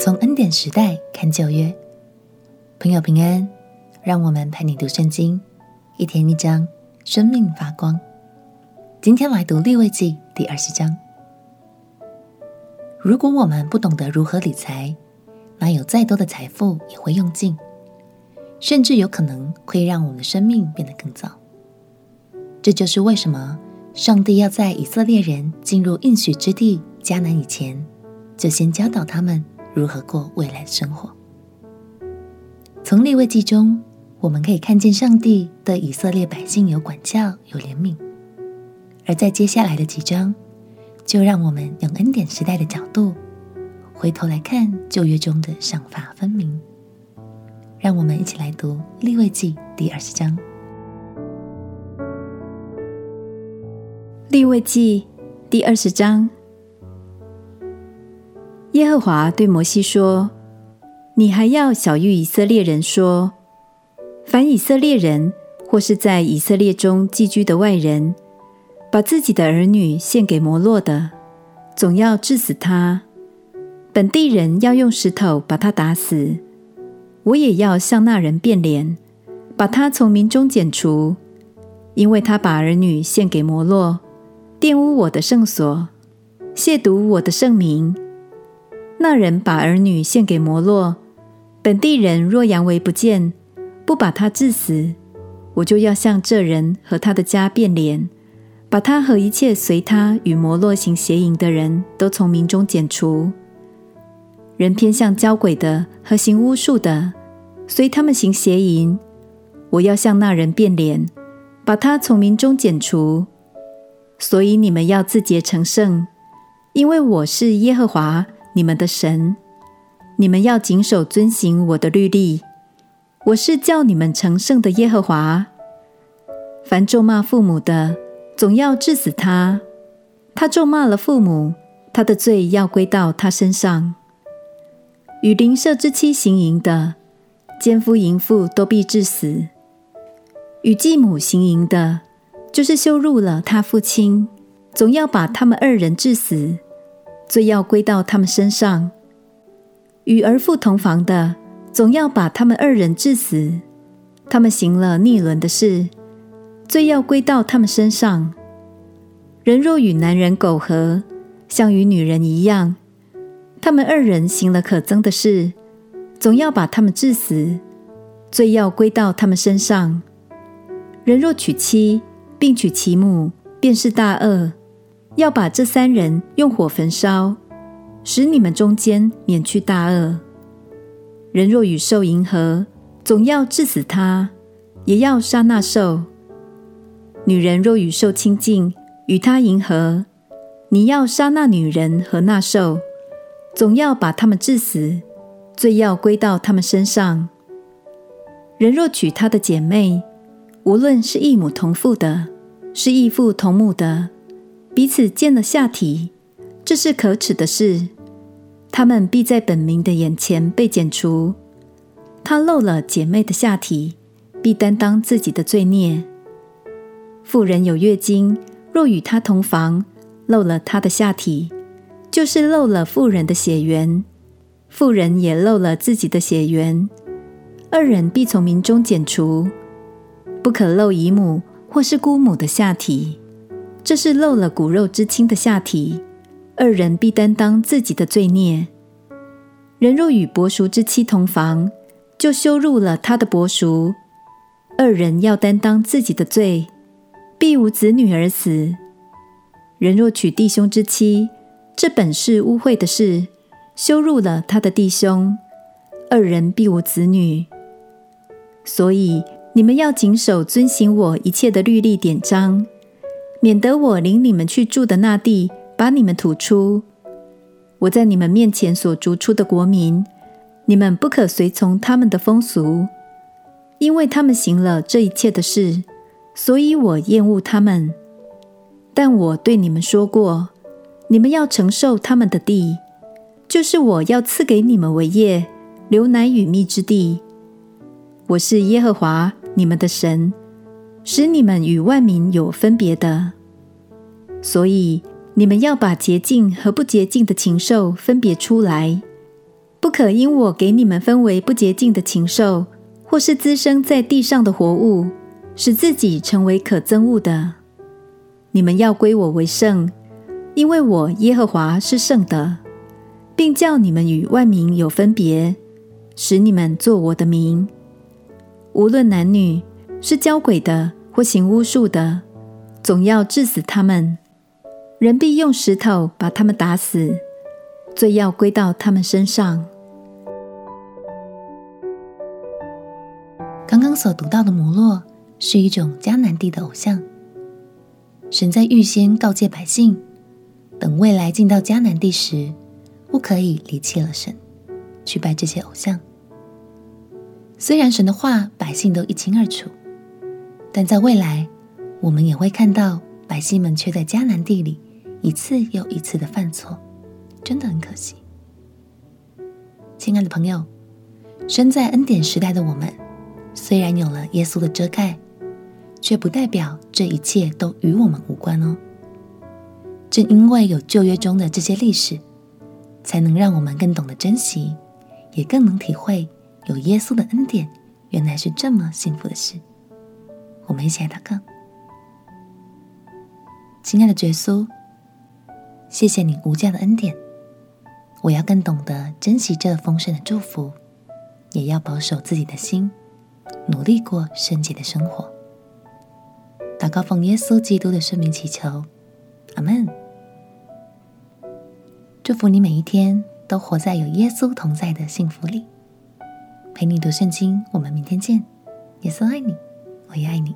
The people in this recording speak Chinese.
从恩典时代看旧约，朋友平安，让我们陪你读圣经，一天一章，生命发光。今天来读利未记第二十章。如果我们不懂得如何理财，那有再多的财富也会用尽，甚至有可能会让我们的生命变得更糟。这就是为什么上帝要在以色列人进入应许之地迦南以前，就先教导他们如何过未来的生活。从立位记中，我们可以看见上帝对以色列百姓有管教、有怜悯；而在接下来的几章，就让我们用恩典时代的角度，回头来看旧约中的赏罚分明。让我们一起来读立位记第二十章。立位记第二十章，耶和华对摩西说：“你还要晓諭以色列人说，凡以色列人或是在以色列中寄居的外人，把自己的儿女献给摩洛的，总要治死他。本地人要用石头把他打死。我也要向那人变脸，把他从民中剪除，因为他把儿女献给摩洛。”玷污我的圣所，亵渎我的圣名。那人把儿女献给摩洛，本地人若佯为不见，不把他治死，我就要向这人和他的家变脸，把他和一切随他与摩洛行邪淫的人都从民中剪除。人偏向交鬼的和行巫术的，随他们行邪淫，我要向那人变脸，把他从民中剪除。所以你们要自洁成圣，因为我是耶和华你们的神。你们要谨守遵行我的律例。我是叫你们成圣的耶和华。凡咒骂父母的，总要治死他。他咒骂了父母，他的罪要归到他身上。与邻舍之妻行淫的，奸夫淫妇都必治死。与继母行淫的，就是羞辱了他父亲，总要把他们二人治死，罪要归到他们身上。与儿妇同房的，总要把他们二人治死，他们行了逆伦的事，罪要归到他们身上。人若与男人苟合，像与女人一样，他们二人行了可憎的事，总要把他们治死，罪要归到他们身上。人若娶妻，并娶其母，便是大恶，要把这三人用火焚烧，使你们中间免去大恶。人若与兽迎合，总要治死他，也要杀那兽。女人若与兽亲近，与他迎合，你要杀那女人和那兽，总要把他们治死，罪要归到他们身上。人若娶他的姐妹，无论是异母同父的，是异父同母的，彼此见了下体，这是可耻的事。他们必在本民的眼前被剪除。他露了姐妹的下体，必担当自己的罪孽。妇人有月经，若与他同房，露了他的下体，就是漏了妇人的血缘，妇人也漏了自己的血缘，二人必从民中剪除。不可露姨母或是姑母的下体，这是漏了骨肉之亲的下体，二人必担当自己的罪孽。人若与伯叔之妻同房，就羞辱了他的伯叔，二人要担当自己的罪，必无子女而死。人若娶弟兄之妻，这本是污秽的事，羞辱了他的弟兄，二人必无子女。所以。你们要谨守遵行我一切的律例典章，免得我领你们去住的那地把你们吐出。我在你们面前所逐出的国民，你们不可随从他们的风俗，因为他们行了这一切的事，所以我厌恶他们。但我对你们说过，你们要承受他们的地，就是我要赐给你们为业，流奶与蜜之地。我是耶和华。你们的神使你们与万民有分别的，所以你们要把洁净和不洁净的禽兽分别出来。不可因我给你们分为不洁净的禽兽，或是滋生在地上的活物，使自己成为可憎恶的。你们要归我为圣，因为我耶和华是圣的，并叫你们与万民有分别，使你们做我的民。无论男女，是交鬼的或行巫术的，总要治死他们。人必用石头把他们打死，罪要归到他们身上。刚刚所读到的摩洛是一种迦南地的偶像。神在预先告诫百姓，等未来进到迦南地时，不可以离弃了神，去拜这些偶像。虽然神的话百姓都一清二楚，但在未来，我们也会看到百姓们却在迦南地里一次又一次的犯错，真的很可惜。亲爱的朋友，身在恩典时代的我们。虽然有了耶稣的遮盖，却不代表这一切都与我们无关哦。正因为有旧约中的这些历史，才能让我们更懂得珍惜，也更能体会有耶稣的恩典原来是这么幸福的事。我们一起来祷告：亲爱的耶稣，谢谢你无价的恩典，我要更懂得珍惜这丰盛的祝福，也要保守自己的心。努力过圣洁的生活，祷告奉耶稣基督的圣名祈求，阿门。祝福你每一天都活在有耶稣同在的幸福里。陪你读圣经，我们明天见。耶稣爱你，我也爱你。